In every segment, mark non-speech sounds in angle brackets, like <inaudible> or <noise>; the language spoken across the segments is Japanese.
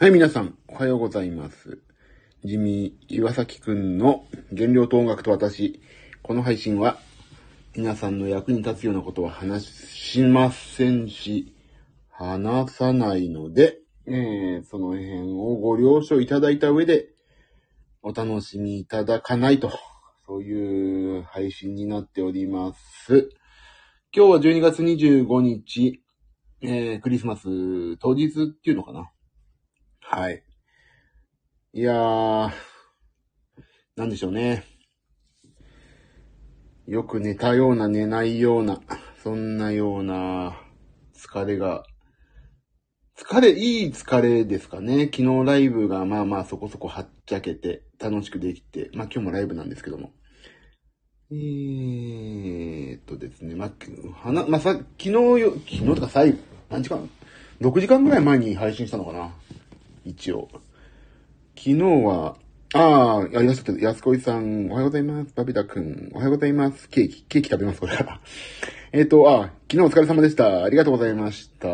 はい、皆さん、おはようございます。地味岩崎くんの原料と音楽と私。この配信は、皆さんの役に立つようなことは話しませんし、話さないので、えー、その辺をご了承いただいた上で、お楽しみいただかないと、そういう配信になっております。今日は12月25日、えー、クリスマス当日っていうのかな。はい。いやー、なんでしょうね。よく寝たような寝ないような、そんなような疲れが、疲れ、いい疲れですかね。昨日ライブがまあまあそこそこはっちゃけて楽しくできて、まあ今日もライブなんですけども。えーっとですね、まあ、はな、まあさ、昨日よ、昨日とか最後、何時間 ?6 時間ぐらい前に配信したのかな。一応。昨日は、ああ、やりましたけど、安子さん、おはようございます。バビタくん、おはようございます。ケーキ、ケーキ食べます、これから。<laughs> えっ、と、あ、昨日お疲れ様でした。ありがとうございました。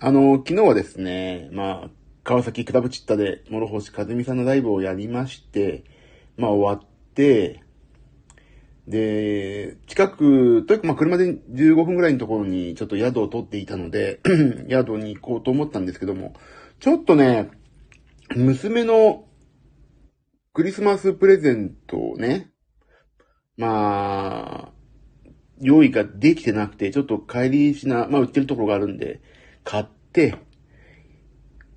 あの、昨日はですね、まあ、川崎クラブチッタで、諸星和美さんのライブをやりまして、まあ終わって、で、近く、というかまあ車で15分ぐらいのところにちょっと宿を取っていたので、<clears throat> 宿に行こうと思ったんですけども、ちょっとね、娘のクリスマスプレゼントをね、まあ、用意ができてなくて、ちょっと帰りしな、まあ売ってるところがあるんで、買って、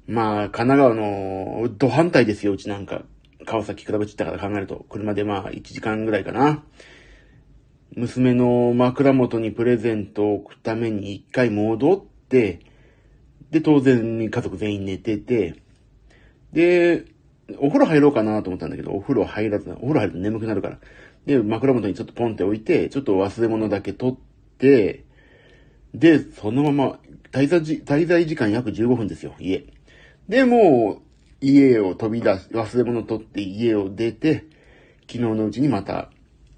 まあ、神奈川の、ど反対ですよ、うちなんか。川崎比べちったから考えると、車でまあ1時間ぐらいかな。娘の枕元にプレゼントを置くために一回戻って、で、当然家族全員寝てて、で、お風呂入ろうかなと思ったんだけど、お風呂入らず、お風呂入ると眠くなるから。で、枕元にちょっとポンって置いて、ちょっと忘れ物だけ取って、で、そのまま、滞在時、滞在時間約15分ですよ、家。で、もう、家を飛び出し、忘れ物取って家を出て、昨日のうちにまた、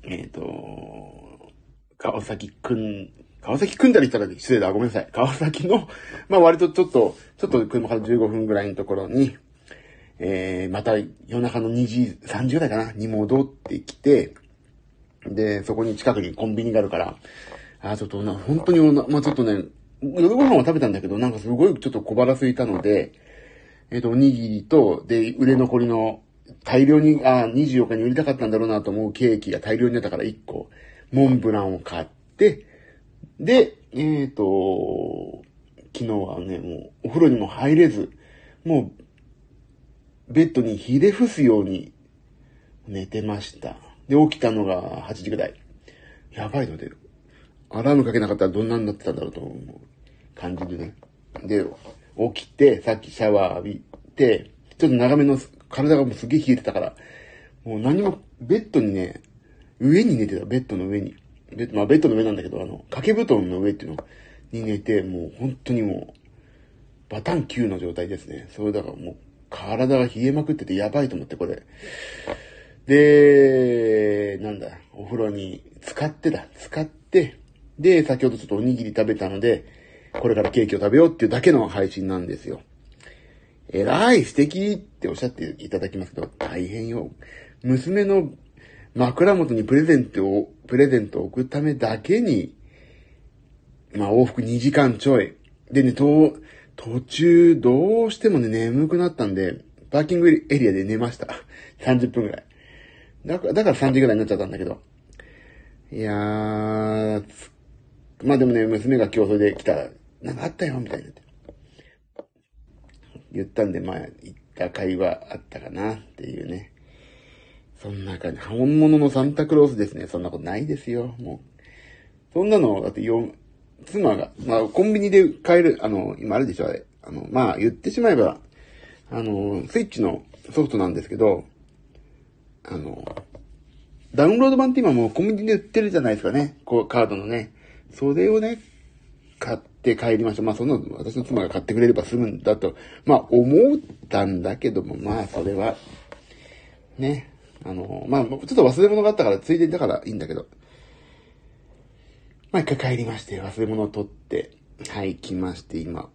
えっ、ー、と、川崎くん、川崎くんだり言ったら失礼だ、ごめんなさい。川崎の、まあ割とちょっと、ちょっと車から15分ぐらいのところに、えー、また夜中の2時、3時ぐらいかな、に戻ってきて、で、そこに近くにコンビニがあるから、あ、ちょっとな、本当にまあちょっとね、夜ご飯は食べたんだけど、なんかすごいちょっと小腹空いたので、えっ、ー、と、おにぎりと、で、売れ残りの大量に、あ、24日に売りたかったんだろうなと思うケーキが大量に出たから1個、モンブランを買って、で、えっ、ー、と、昨日はね、もうお風呂にも入れず、もう、ベッドにひれ伏すように寝てました。で、起きたのが8時ぐらい。やばいので、アラームかけなかったらどんなになってたんだろうと思う感じでね。で、起きて、さっきシャワー浴びて、ちょっと長めの、体がもうすげえ冷えてたから、もう何も、ベッドにね、上に寝てた、ベッドの上に。ベッド、まあベッドの上なんだけど、あの、掛け布団の上っていうのに寝て、もう本当にもう、バタン9の状態ですね。それだからもう、体が冷えまくっててやばいと思って、これ。で、なんだ、お風呂に使ってだ、使って、で、先ほどちょっとおにぎり食べたので、これからケーキを食べようっていうだけの配信なんですよ。えらい素敵っておっしゃっていただきますけど、大変よ。娘の枕元にプレゼントを、プレゼントを置くためだけに、まあ往復2時間ちょい。でね、と、途中どうしてもね、眠くなったんで、パーキングエリアで寝ました。<laughs> 30分くらい。だから、だから3時ぐらいになっちゃったんだけど。いやー、まあでもね、娘が今日それで来たら、なんかあったよ、みたいな。言ったんで、まあ、言った会話あったかなっていうね。そんな感じ。本物のサンタクロースですね。そんなことないですよ。もう。そんなの、だってよ、妻が、まあ、コンビニで買える、あの、今あるでしょ、あれ。あの、まあ、言ってしまえば、あの、スイッチのソフトなんですけど、あの、ダウンロード版って今もうコンビニで売ってるじゃないですかね。こう、カードのね。それをね、買って帰りました。まあ、そんなの、私の妻が買ってくれれば済むんだと、まあ、思ったんだけども、まあ、それは、ね。あの、まあ、ちょっと忘れ物があったから、ついでだからいいんだけど。まあ、一回帰りまして、忘れ物を取って、はい、来まして、今。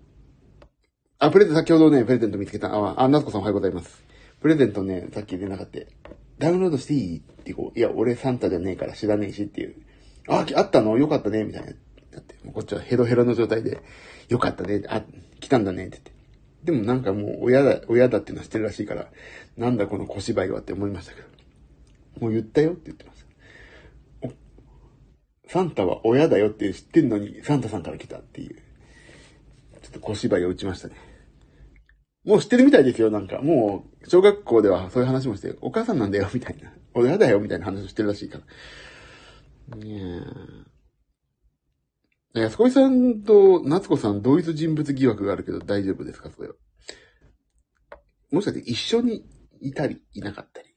あ、プレゼント、先ほどね、プレゼント見つけた。あ、あ、なつこさんおはようございます。プレゼントね、さっき連絡あって、ダウンロードしていい？ってこう、いや、俺サンタじゃねえから知らねえしっていう。あ、あったの？よかったねみたいな。だって、もうこっちはヘロヘロの状態で、よかったねあ、来たんだねって言って。でもなんかもう親だ、親だっていうのは知ってるらしいから、なんだこの小芝居はって思いましたけど。もう言ったよって言ってます。サンタは親だよって知ってんのに、サンタさんから来たっていう。ちょっと小芝居を打ちましたね。もう知ってるみたいですよ、なんか。もう、小学校ではそういう話もして、お母さんなんだよ、みたいな。親だよ、みたいな話をしてるらしいから。ねえ。安子さんと夏子さん同一人物疑惑があるけど大丈夫ですかそれは。もしかして一緒にいたり、いなかったり。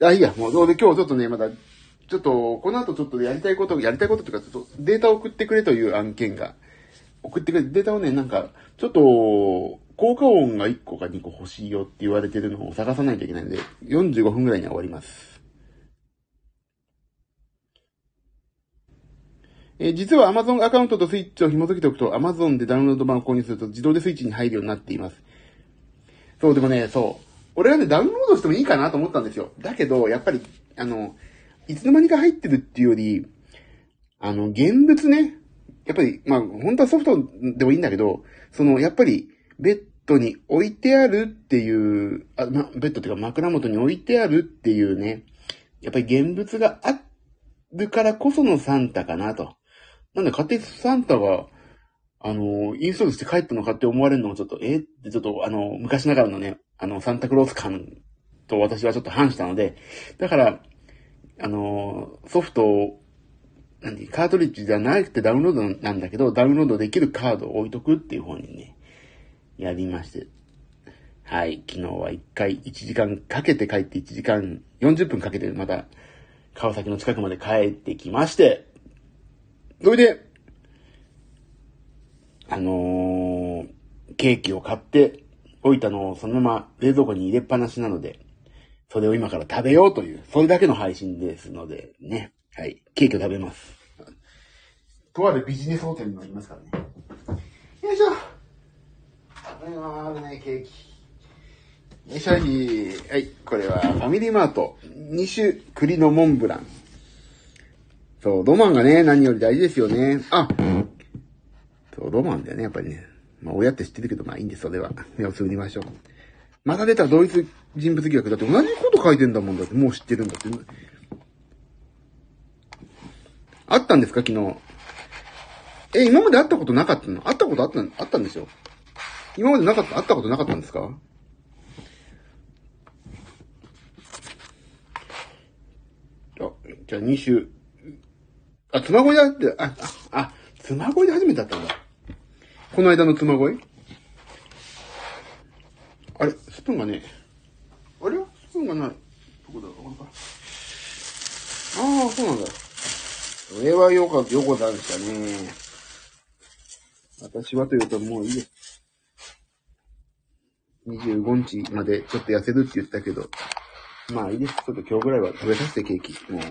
あ、いいや、もう、どうで今日ちょっとね、まだ、ちょっと、この後ちょっとやりたいこと、やりたいことっていうか、ちょっとデータを送ってくれという案件が、送ってくれ、データをね、なんか、ちょっと、効果音が1個か2個欲しいよって言われてるのを探さないといけないんで、45分くらいには終わります。え、実は Amazon アカウントとスイッチを紐付けておくと Amazon でダウンロード版を購入すると自動でスイッチに入るようになっています。そう、でもね、そう。俺はね、ダウンロードしてもいいかなと思ったんですよ。だけど、やっぱり、あの、いつの間にか入ってるっていうより、あの、現物ね、やっぱり、まあ、本当はソフトでもいいんだけど、その、やっぱり、ベッドに置いてあるっていう、あま、ベッドっていうか枕元に置いてあるっていうね、やっぱり現物があるからこそのサンタかなと。なんで、勝手にサンタが、あの、インストールして帰ったのかって思われるのもちょっと、えってちょっと、あの、昔ながらのね、あの、サンタクロース感と私はちょっと反したので、だから、あの、ソフトを、何カートリッジじゃなくてダウンロードなんだけど、ダウンロードできるカードを置いとくっていう方にね、やりまして。はい。昨日は1回1時間かけて帰って1時間40分かけてまた川崎の近くまで帰ってきまして、それで、あのー、ケーキを買って置いたのをそのまま冷蔵庫に入れっぱなしなので、それを今から食べようという、それだけの配信ですので、ね。はい。ケーキを食べます。とあるビジネスホテルにもいますからね。よいしょ。あるね、ケーキ。よいしょい。はい、これはファミリーマート。2種栗のモンブラン。そう、ロマンがね、何より大事ですよね。あ、そう、ロマンだよね、やっぱりね。まあ、親って知ってるけど、まあいいんです、それは。目をつぶりましょう。また出た同一人物疑惑だって同じこと書いてんだもんだって、もう知ってるんだって。あったんですか、昨日。え、今まで会ったことなかったの？会ったことあった、あったんですよ。今までなかった、会ったことなかったんですか？あ、じゃあ2種。あ、妻恋だって、あ、あ、あ、妻恋で初めてだったんだ。この間の妻恋？あれ、スプーンがね、あれ？スプーンがない。どこだろうか。ああ、そうなんだ。それはよかった、よこざんしたね。私はというともういいです。25日までちょっと痩せるって言ったけど、まあいいです。ちょっと今日ぐらいは食べさせてケーキ。もう、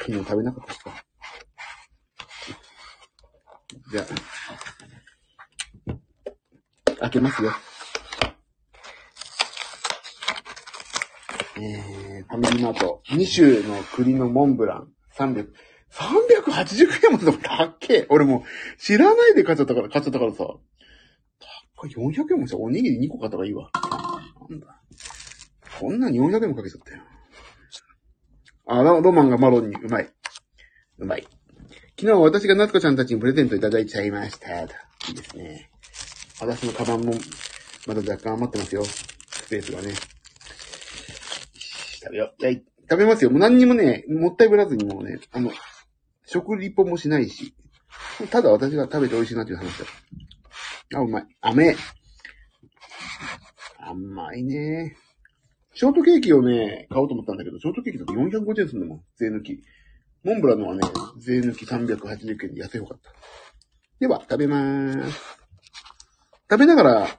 昨日食べなかったしか。じゃあ、開けますよ。えー、ファミリーマート、2種の栗のモンブラン、300、380円も高っけ俺も知らないで買っちゃったから、買っちゃったからさ。これ400円もさ、おにぎり2個買った方がいいわ。なんだ。こんなに400円もかけちゃったよ。あ、ロマンがマロンにうまい。うまい。昨日私が夏子ちゃんたちにプレゼントいただいちゃいました。いいですね。私のカバンも、まだ若干余ってますよ。スペースがね。食べよう。い。食べますよ。もう何にもね、もったいぶらずにもうね、あの、食リポもしないし、ただ私が食べて美味しいなという話だ。あ、うまい。甘甘いね。ショートケーキをね、買おうと思ったんだけど、ショートケーキだと450円すんだもん。税抜き。モンブランのはね、税抜き380円で安い方かった。では、食べまーす。食べながら、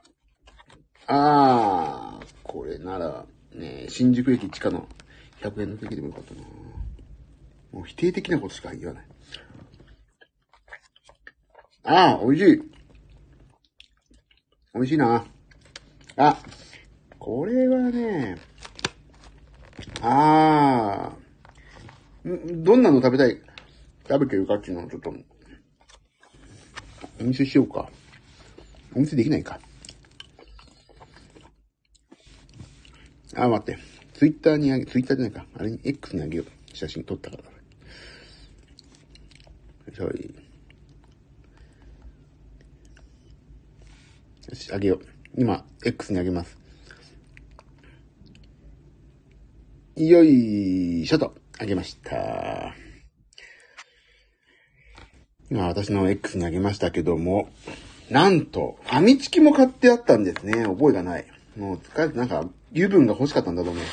あー、これなら、ね、新宿駅地下の100円のケーキでもよかったなもう否定的なことしか言わない。あー、美味しい。美味しいな。あ、これはね、あー、どんなの食べたい？食べてるかっていうのをちょっと、お見せしようか。お見せできないか。あ、待って。ツイッターにあげ、ツイッターじゃないか。あれに X にあげよう。写真撮ったから。よいよし、あげよう。今、X にあげます。よいしょと、あげました。今、私の X にあげましたけども、なんと、ファミチキも買ってあったんですね。覚えがない。もう疲れて、なんか、油分が欲しかったんだと思う。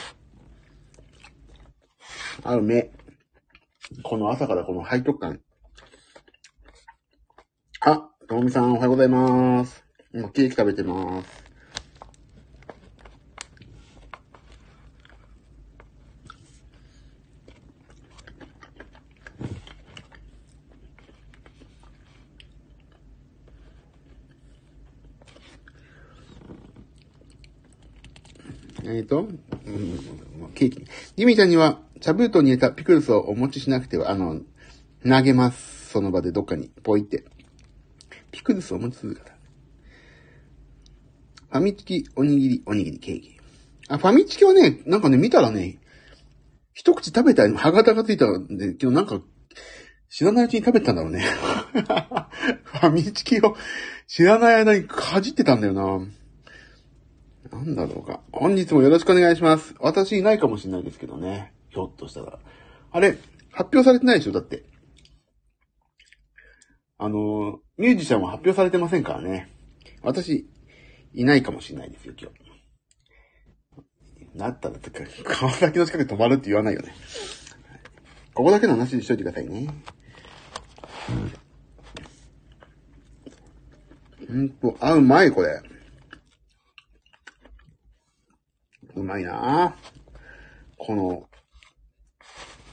あ、うめ。この朝からこの背徳感。あ、ともみさんおはようございます。今ケーキ食べてます。えっ、と、うん、ケーキ。ジミちゃんには、茶封筒に入れたピクルスをお持ちしなくては、あの、投げます。その場でどっかに、ポイって。ピクルスをお持ちするから。ファミチキ、おにぎり、おにぎり、ケーキ。あ、ファミチキはね、なんかね、見たらね、一口食べたら歯型がついたんで、けどなんか、知らないうちに食べたんだろうね。<laughs> ファミチキを知らない間にかじってたんだよな。なんだろうか。本日もよろしくお願いします。私いないかもしれないですけどね。ひょっとしたら。あれ、発表されてないでしょ？だって。あの、ミュージシャンは発表されてませんからね。私、いないかもしれないですよ、今日。なったら、川崎の近くで止まるって言わないよね。ここだけの話にしといてくださいね。ほんと、あ、うまい、これ。うまいなこの、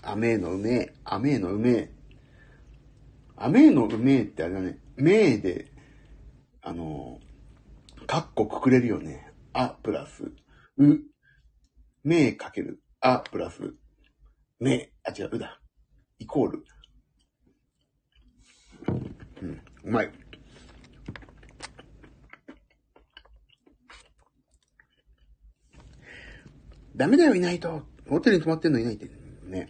アメーのうめえ、アメーのうめえ。アメーのうめえってあれだね、めえで、あの、カッコくくれるよね。あ、プラス、う、めえかける、あ、プラス、めえ、あ、違う、うだ。イコール。うん、うまい。ダメだよ、いないと。ホテルに泊まってんのいないって。ね。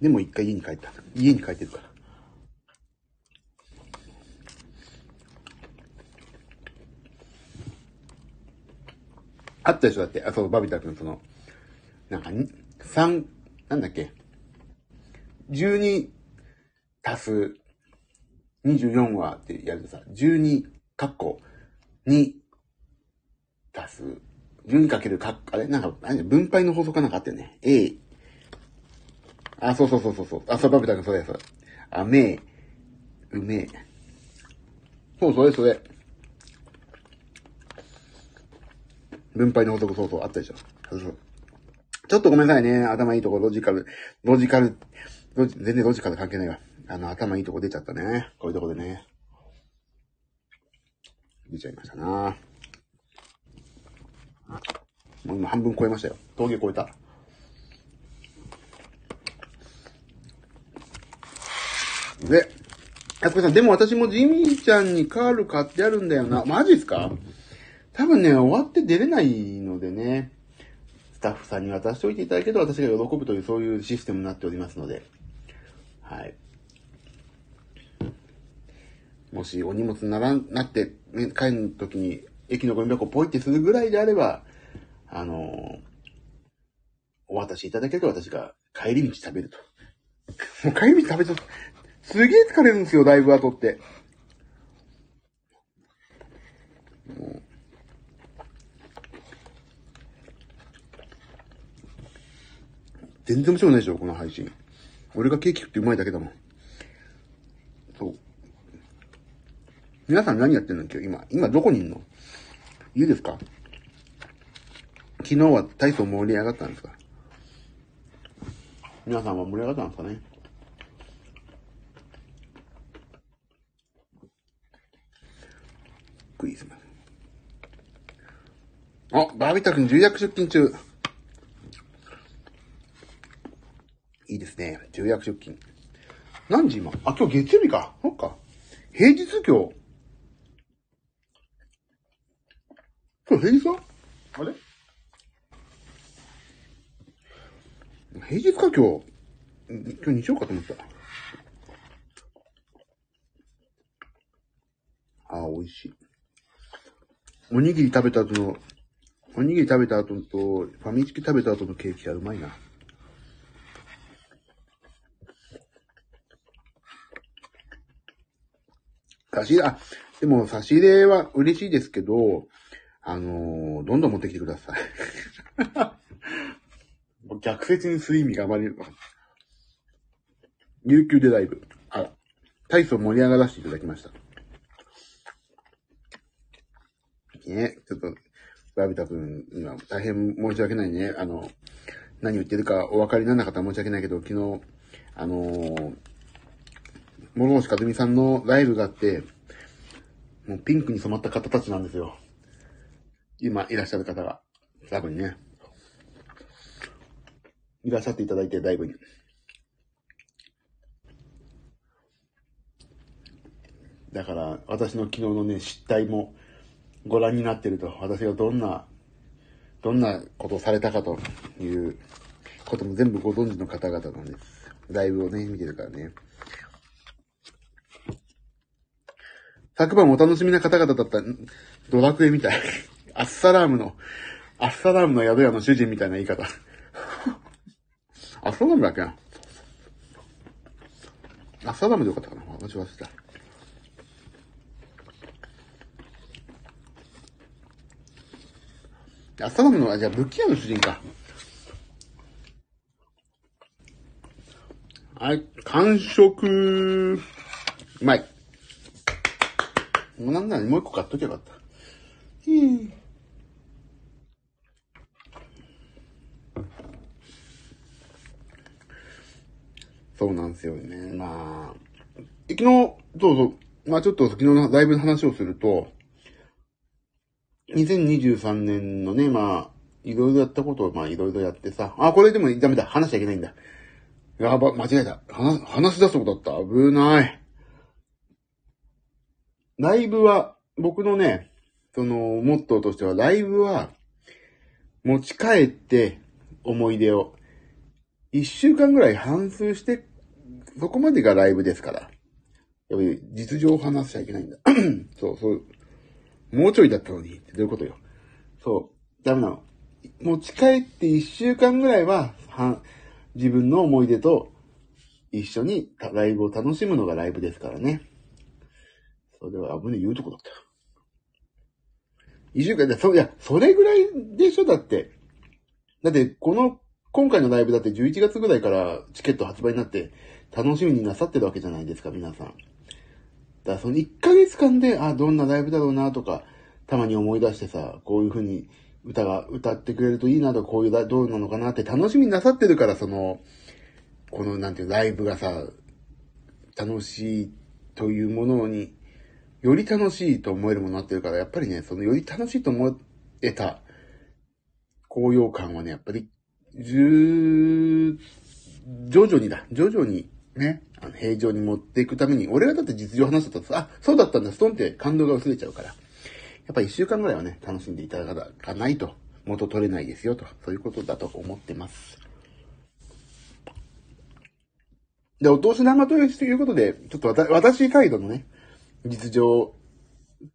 でも一回家に帰った。家に帰ってるから。あったでしょだって。あ、そう、バビタ君、その、なんかに、三、なんだっけ。12足す24はってやるとさ、12、カッコ、2、足す、12かけるか、あれなんか、何分配の法則かなんかあったよね。A。あ、そうそうそうそう。あ、そう、バビタ君、それ、それ。あ、めえ、うめえ。そう、それ、それ。分配の法則、そうそう、あったでしょ。そうそう。ちょっとごめんなさいね。頭いいとこ、ロジカル、ロジカル、ロジ全然ロジカル関係ないわ。あの、頭いいとこ出ちゃったね。こういうとこでね。出ちゃいましたなもう今半分超えましたよ。峠超えた。で、あつこさん、でも私もジミーちゃんにカール買ってあるんだよな。マジっすか？多分ね、終わって出れないのでね、スタッフさんに渡しておいていただけると私が喜ぶというそういうシステムになっておりますので、はい。もしお荷物なら、なって、ね、帰る時に駅のゴミ箱ポイってするぐらいであれば、あのお渡しいただけると私が帰り道食べると。もう帰り道食べちゃう。すげえ疲れるんですよ、ライブ後って。全然面白くないでしょ、この配信。俺がケーキ食ってうまいだけだもん。そう。皆さん何やってんの今日、今。今どこにいんの？家ですか？昨日は体操盛り上がったんですか？皆さんは盛り上がったんですかね？くりします。あ、バービタ君重役出勤中。いいですね。重役出勤。何時今？あ、今日月曜日か。そっか。平日今日。今日平日かあれ？平日か今日？今日日曜かと思った。ああ、美味しい。おにぎり食べた後の、おにぎり食べた後と、ファミチキ食べた後のケーキはうまいな。差し入れ、あ、でも差し入れは嬉しいですけど、あのー、どんどん持ってきてください。<laughs> 逆説にする意味があまり、琉球でライブ。あ、体操盛り上がらせていただきました。ね、ちょっと、バビタ君には大変申し訳ないね。あの、何言ってるかお分かりにならなかったら申し訳ないけど、昨日、あのー、諸星和美さんのライブがあって、もうピンクに染まった方たちなんですよ。今いらっしゃる方が。ライブにね。いらっしゃっていただいて、ライブに。だから、私の昨日のね、失態もご覧になってると、私がどんな、どんなことをされたかということも全部ご存知の方々なんです。ライブをね、見てるからね。昨晩お楽しみな方々だったドラクエみたい。アッサラームの、アッサラームの宿屋の主人みたいな言い方。アッサラームだっけなアッサラームでよかったかな私忘れた。アッサラームの、あ、じゃあ、武器屋の主人か。はい、完食。うまい。もうなんならもう一個買っときゃよかった。そうなんですよね。まあ、昨日、そうそう、まあちょっと昨日のライブの話をすると、2023年のね、まあ、いろいろやったことを、まあいろいろやってさ、あ、これでもダメだ、話しちゃいけないんだ。やば、間違えた。話、話し出すことだった。危ない。ライブは、僕のね、その、モットーとしては、ライブは、持ち帰って思い出を、一週間ぐらい反数して、そこまでがライブですから。やっぱり実情を話しちゃいけないんだ。<clears throat> そう、そう。もうちょいだったのにってどういうことよ。そう。ダメなの。持ち帰って一週間ぐらいは、は自分の思い出と一緒にライブを楽しむのがライブですからね。それは危ねえ言うとこだった。一週間で、そ、いや、それぐらいでしょだって。だって、この、今回のライブだって11月ぐらいからチケット発売になって楽しみになさってるわけじゃないですか、皆さん。だからその1ヶ月間で、あ、どんなライブだろうなとか、たまに思い出してさ、こういう風に歌が、歌ってくれるといいなとか、こういうどうなのかなって楽しみになさってるから、その、この、なんていう、ライブがさ、楽しいというものにより楽しいと思えるものになってるから、やっぱりね、そのより楽しいと思えた高揚感はね、やっぱり、徐々にだ、徐々にね、あの平常に持っていくために、俺がだって実情話したとあ、そうだったんだ、ストンって感動が薄れちゃうから。やっぱ一週間ぐらいはね、楽しんでいただかないと元取れないですよと、そういうことだと思ってます。で、お通し生ということで、ちょっと私カイドのね、実情、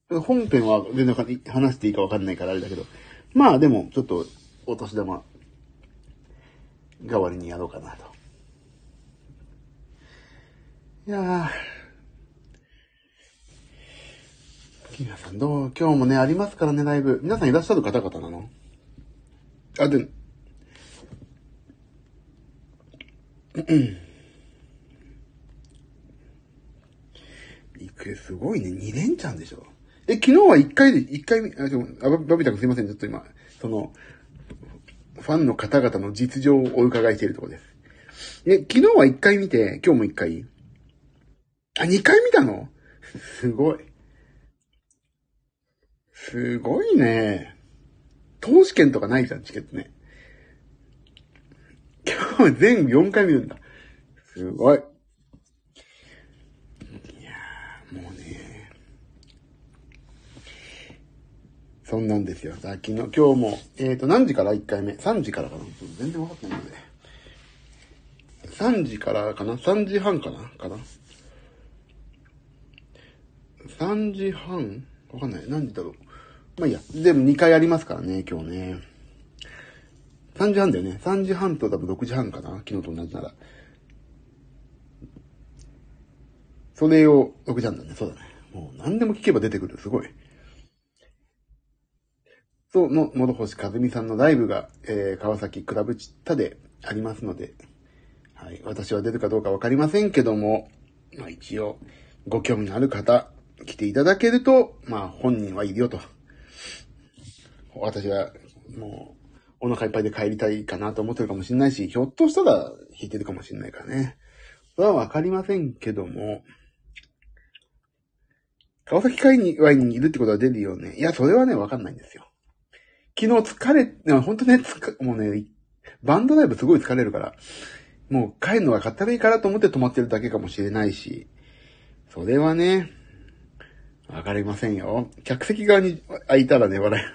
本編は全然話していいかわかんないからあれだけど、まあでも、ちょっと、お年玉、代わりにやろうかなと。いやー、皆さんどう今日もね、ありますからね、ライブ。皆さんいらっしゃる方々なの？あ、で、うん。クエすごいね。2連チャンでしょ？え、昨日は1回で、1回、あ、ちょ、あバビタ君すいません。ちょっと今、その、ファンの方々の実情をお伺いしているところです。で、昨日は1回見て、今日も1回あ、2回見たの？すごい。すごいね。投資券とかないじゃん、チケットね。今日全部4回見るんだ。すごい。いやー、もうね。そんなんですよ。さっきの、今日も、えっ、ー、と、何時から？1回目 ?3 時からかな全然わかってないので。3時からかな ?3 時半かな？かな ?3 時半？わかんない。何時だろう？まあいいや。全部2回ありますからね、今日ね。3時半だよね。3時半と多分6時半かな？昨日と同じなら。それを6時半だね。そうだね。もう何でも聞けば出てくる。すごい。そうの、諸星和美さんのライブが、えー、川崎クラブチッタでありますので、はい。私は出るかどうかわかりませんけども、まあ一応、ご興味のある方、来ていただけると、まあ本人はいるよと。私は、もう、お腹いっぱいで帰りたいかなと思ってるかもしれないし、ひょっとしたら弾いてるかもしれないからね。それはわかりませんけども、川崎会にワインにいるってことは出るよね。いや、それはね、わかんないんですよ。昨日疲れ、本当ね、つか、もうね、バンドライブすごい疲れるから、もう帰るのがかったらいいからと思って泊まってるだけかもしれないし、それはね、わかりませんよ。客席側に空いたらね、笑い。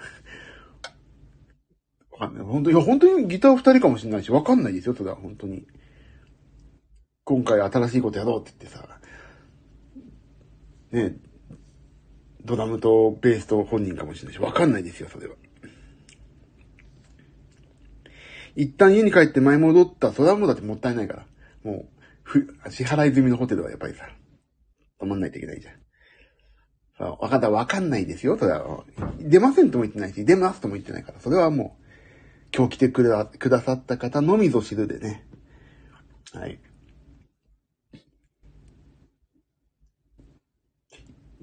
わかんない。本当に、本当にギター二人かもしれないし、わかんないですよ、ただ、本当に。今回新しいことやろうって言ってさ、ね、ドラムとベースと本人かもしれないし、わかんないですよ、それは。一旦家に帰って前戻った、それはもうだってもったいないから。もう、ふ、支払い済みのホテルはやっぱりさ、泊まんないといけないじゃん。さわかった、わかんないですよ、それは。出ませんとも言ってないし、出ますとも言ってないから、それはもう、今日来てくだ、くださった方のみぞ知るでね。はい。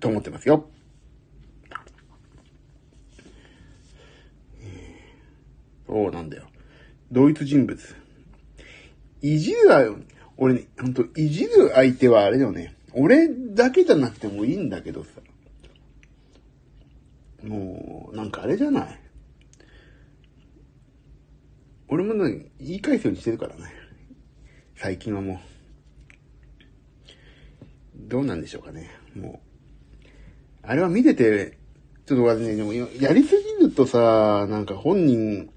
と思ってますよ。そうなんだよ。同一人物。いじるわよ。俺ね、ほんと、いじる相手はあれだよね。俺だけじゃなくてもいいんだけどさ。もう、なんかあれじゃない？俺もね、言い返すようにしてるからね。最近はもう。どうなんでしょうかね。もう。あれは見てて、ちょっと私ね、でもやりすぎるとさ、なんか本人、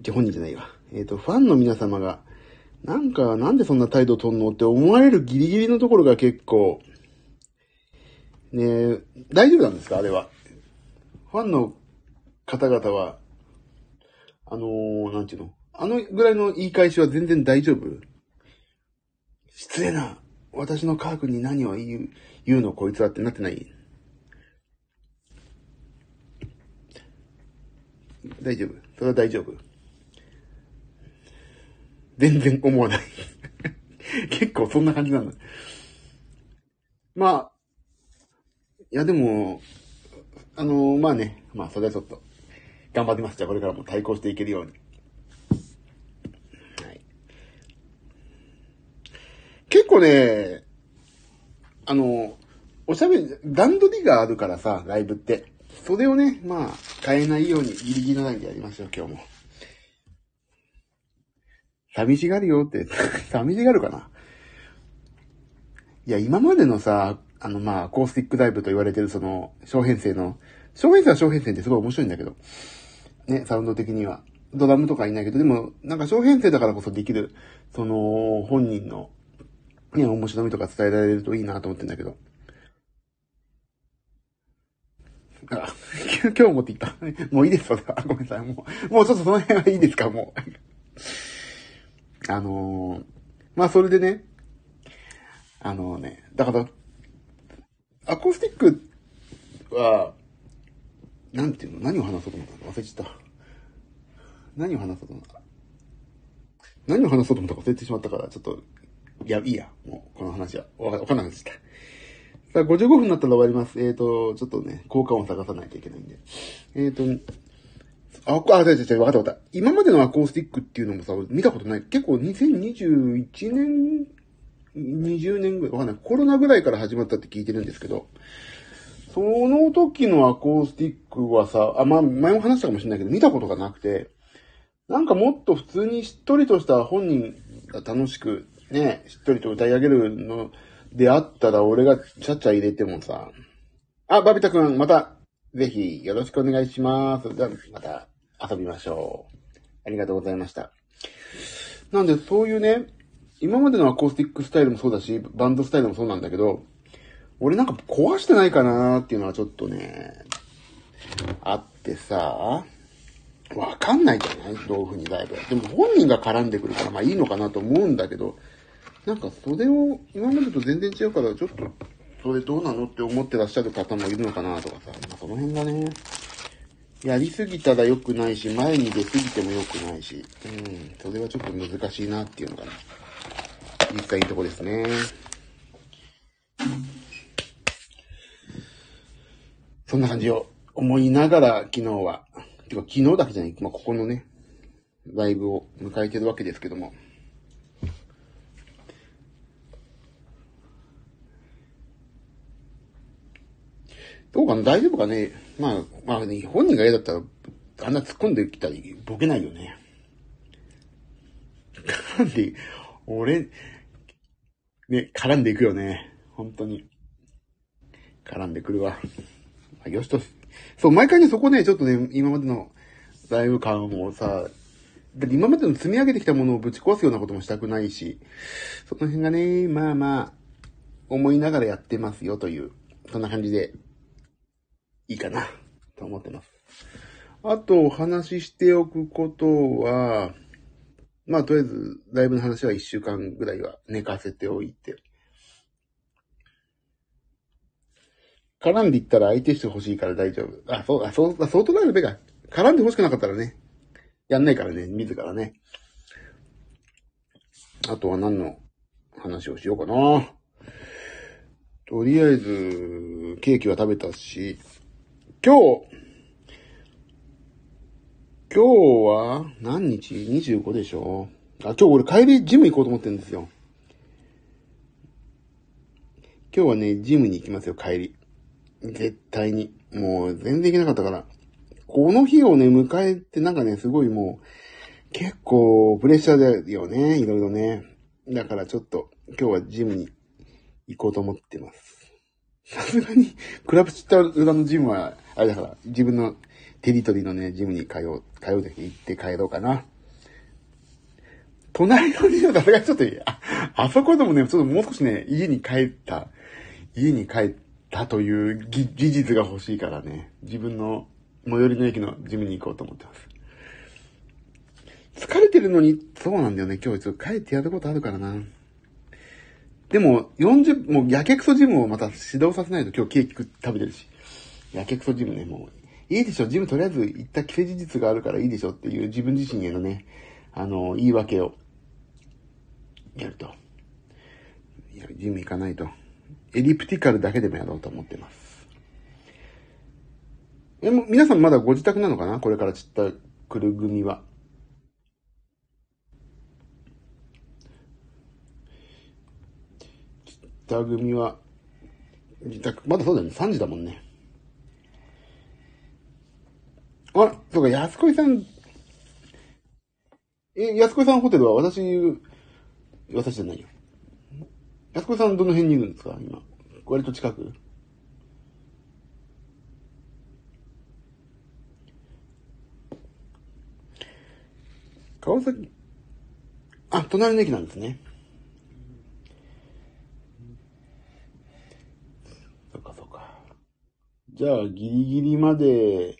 じゃ本人じゃないわ。えっ、ー、と、ファンの皆様が、なんか、なんでそんな態度取んのって思われるギリギリのところが結構、ね大丈夫なんですか？あれは。ファンの方々は、あのー、なんていうの？あのぐらいの言い返しは全然大丈夫？失礼な。私の科学に何を言う、言うのこいつはってなってない？大丈夫？それは大丈夫全然思わない <laughs> 結構そんな感じなんだ。まあ、いやでも、あのー、まあね、まあそれはちょっと、頑張ってます。じゃあこれからも対抗していけるように。はい。結構ね、あの、おしゃべり、段取りがあるからさ、ライブって。それをね、まあ、変えないようにギリギリのラインでやりましょう、今日も。寂しがるよって、<laughs> 寂しがるかな？いや、今までのさ、あの、まあ、コースティックライブと言われてるその、小編成の、小編成は小編成ってすごい面白いんだけど、ね、サウンド的には。ドラムとかいないけど、でも、なんか小編成だからこそできる、その、本人の、ね、面白みとか伝えられるといいなと思ってんだけど。あ、今日持っていった。もういいです、それは。ごめんなさい。もう、もうちょっとその辺はいいですか、もう。あのー、まあ、それでね、あのね、だから、アコースティックは、なんていうの？何を話そうと思ったの？忘れちゃった。何を話そうと思った？何を話そうと思ったか忘れてしまったから、ちょっと、いや、いいや。もう、この話は。わかんなくなっちゃった。さあ、55分になったら終わります。えっ、ー、と、ちょっとね、効果音探さないといけないんで。えっ、ー、と、あ、あ、違う違う違う、わかったわかった。今までのアコースティックっていうのもさ、見たことない。結構2021年、20年ぐらい、わかんない。コロナぐらいから始まったって聞いてるんですけど、その時のアコースティックはさ、あ、まあ、前も話したかもしれないけど、見たことがなくて、なんかもっと普通にしっとりとした本人が楽しく、ね、しっとりと歌い上げるのであったら、俺がちゃちゃ入れてもさ、あ、バビタくん、また、ぜひ、よろしくお願いします。じゃあ、また、遊びましょう。ありがとうございました。なんで、そういうね、今までのアコースティックスタイルもそうだし、バンドスタイルもそうなんだけど、俺なんか壊してないかなーっていうのはちょっとね、あってさ、わかんないじゃない？どういう風にライブでも本人が絡んでくるからまあいいのかなと思うんだけど、なんかそれを今までと全然違うからちょっとそれどうなのって思ってらっしゃる方もいるのかなとかさ、まあ、その辺がね、やりすぎたら良くないし、前に出すぎても良くないし、うん、それはちょっと難しいなっていうのが、ね、実際のとこですね。そんな感じを思いながら昨日は、てか昨日だけじゃない、まあ、ここのね、ライブを迎えてるわけですけども。どうかな？大丈夫かね？まあ、まあ、ね、本人が嫌だったら、あんな突っ込んできたり、ボケないよね。な <laughs> んで、俺、ね、絡んでいくよね。本当に。絡んでくるわ。あよしとそう、毎回ね、そこね、ちょっとね、今までのライブ感をさ、だって今までの積み上げてきたものをぶち壊すようなこともしたくないし、その辺がね、まあまあ、思いながらやってますよという、そんな感じで、いいかな、と思ってます。あと、お話ししておくことは、まあ、とりあえず、ライブの話は一週間ぐらいは寝かせておいて、絡んでいったら相手してほしいから大丈夫。あ、そう、あ、そう、そう捉えるべか。絡んで欲しくなかったらね、やんないからね、自らね。あとは何の話をしようかな。とりあえず、ケーキは食べたし、今日、今日は何日 ?25 でしょ？あ、今日俺帰りジム行こうと思ってるんですよ。今日はね、ジムに行きますよ、帰り。絶対に。もう全然行けなかったから。この日をね、迎えてなんかね、すごいもう、結構プレッシャーだよね、いろいろね。だからちょっと、今日はジムに行こうと思ってます。さすがに、クラブチッタ裏のジムは、あれだから、自分のテリトリーのね、ジムに通う、通う時行って帰ろうかな。隣のジムさすがにちょっと、あ、あそこでもね、ちょっともう少しね、家に帰った、家に帰っ、たという事実が欲しいからね、自分の最寄りの駅のジムに行こうと思ってます。疲れてるのに、そうなんだよね。今日ちょっと帰ってやることあるからな。でも、40、もうやけくそジムをまた指導させないと今日ケーキ食べてるし。やけくそジムね、もう。いいでしょ、ジムとりあえず行った既成事実があるからいいでしょっていう自分自身へのね、あの、言い訳を、やると。いや、ジム行かないと。エリプティカルだけでもやろうと思ってます。え、もう、皆さんまだご自宅なのかな？これから散ったくる組は。散った組は、自宅、まだそうだよね。3時だもんね。あら、そうか、安子さん、え、安子さんホテルは私、私じゃないよ。安子さんどの辺にいるんですか今。割と近く川崎、あ、隣の駅なんですね。そっかそっか。じゃあ、ギリギリまで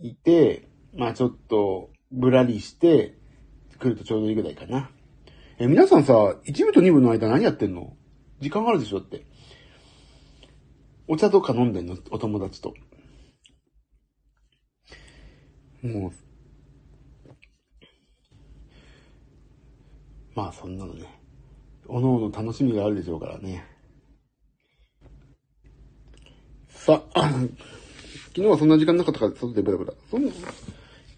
いて、まあちょっと、ぶらりして、来るとちょうどいいぐらいかな。え、皆さんさ、1部と2部の間何やってんの？時間あるでしょ？って。お茶とか飲んでんの？お友達と。もう、まあそんなのね。おのおの楽しみがあるでしょうからね。さ、あ、昨日はそんな時間なかったから外でブラブラ。そん今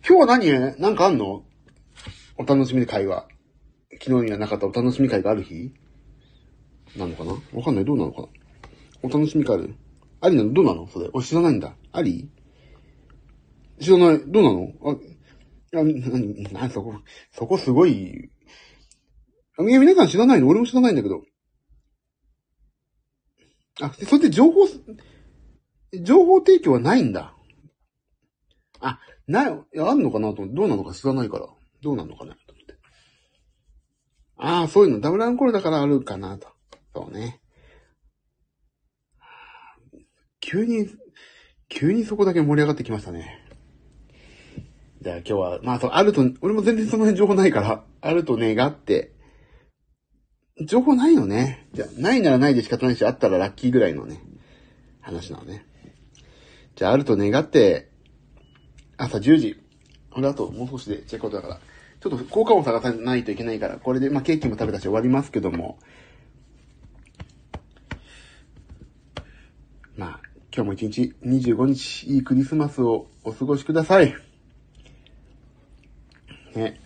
日は何？なんかあんの？お楽しみ会話。昨日にはなかったお楽しみ会がある日？なのかな？わかんない。どうなのかな？お楽しみ会ある？ありなの？どうなの？それ。俺知らないんだ。あり？知らない。どうなの？あ、あ、な、な、そこ、そこすごい。いや、皆さん知らないの？俺も知らないんだけど。あ、それって情報、情報提供はないんだ。あ、ない、いあんのかなとどうなのか知らないから。どうなのかなと思って。ああ、そういうの、ダブルアンコールだからあるかなと。そうね。急に、急にそこだけ盛り上がってきましたね。じゃあ今日は、まあそう、あると、俺も全然その辺情報ないから、あると願って、情報ないよね。じゃあ、ないならないで仕方ないし、あったらラッキーぐらいのね、話なのね。じゃあ、あると願って、朝10時。これあともう少しでチェックアウトだから。ちょっと効果を探さないといけないから、これで、まあ、ケーキも食べたし終わりますけども。まあ、今日も一日25日いいクリスマスをお過ごしください。ね。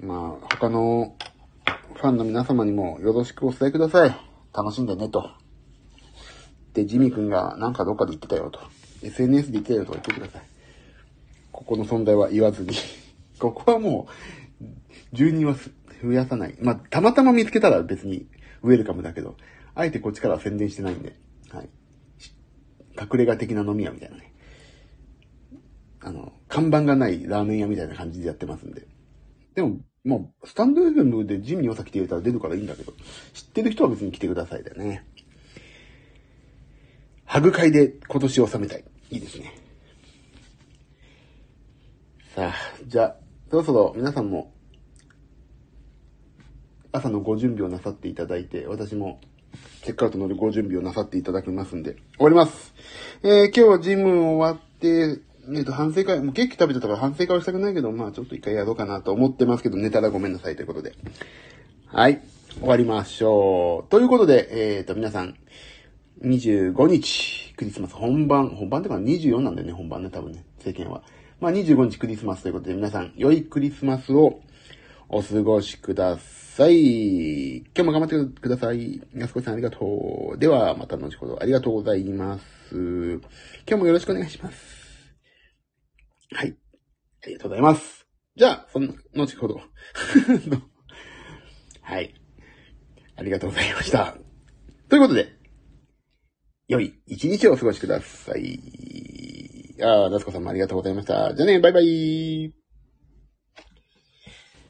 まあ、他のファンの皆様にもよろしくお伝えください。楽しんでねと。で、ジミー君がなんかどっかで言ってたよと。SNS で言ってたよと言ってください。ここの存在は言わずに。<laughs> ここはもう、住人は増やさない。まあ、たまたま見つけたら別にウェルカムだけど、あえてこっちからは宣伝してないんで。はい。隠れ家的な飲み屋みたいなね。あの、看板がないラーメン屋みたいな感じでやってますんで。でも、もう、スタンド FM でジムにお酒来て入れたら出るからいいんだけど、知ってる人は別に来てくださいだよね。ハグ会で今年収めたい。いいですね。さあ、じゃあ、そろそろ皆さんも、朝のご準備をなさっていただいて、私もチェックアウトのご準備をなさっていただきますんで、終わります。えー、今日はジム終わって、えっ、と、反省会、もうケーキ食べてたから反省会はしたくないけど、まあちょっと一回やろうかなと思ってますけど、寝たらごめんなさいということで。はい。終わりましょう。ということで、えっ、ー、と、皆さん、25日、クリスマス本番、本番ってか24なんだよね、本番ね、多分ね、世間は。まあ25日クリスマスということで、皆さん、良いクリスマスをお過ごしください。今日も頑張ってください。安子さんありがとう。では、また後ほどありがとうございます。今日もよろしくお願いします。はい。ありがとうございます。じゃあ、その、後ほど。<laughs> はい。ありがとうございました。ということで、良い一日をお過ごしください。ああ、夏子さんもありがとうございました。じゃあね、バイバイ。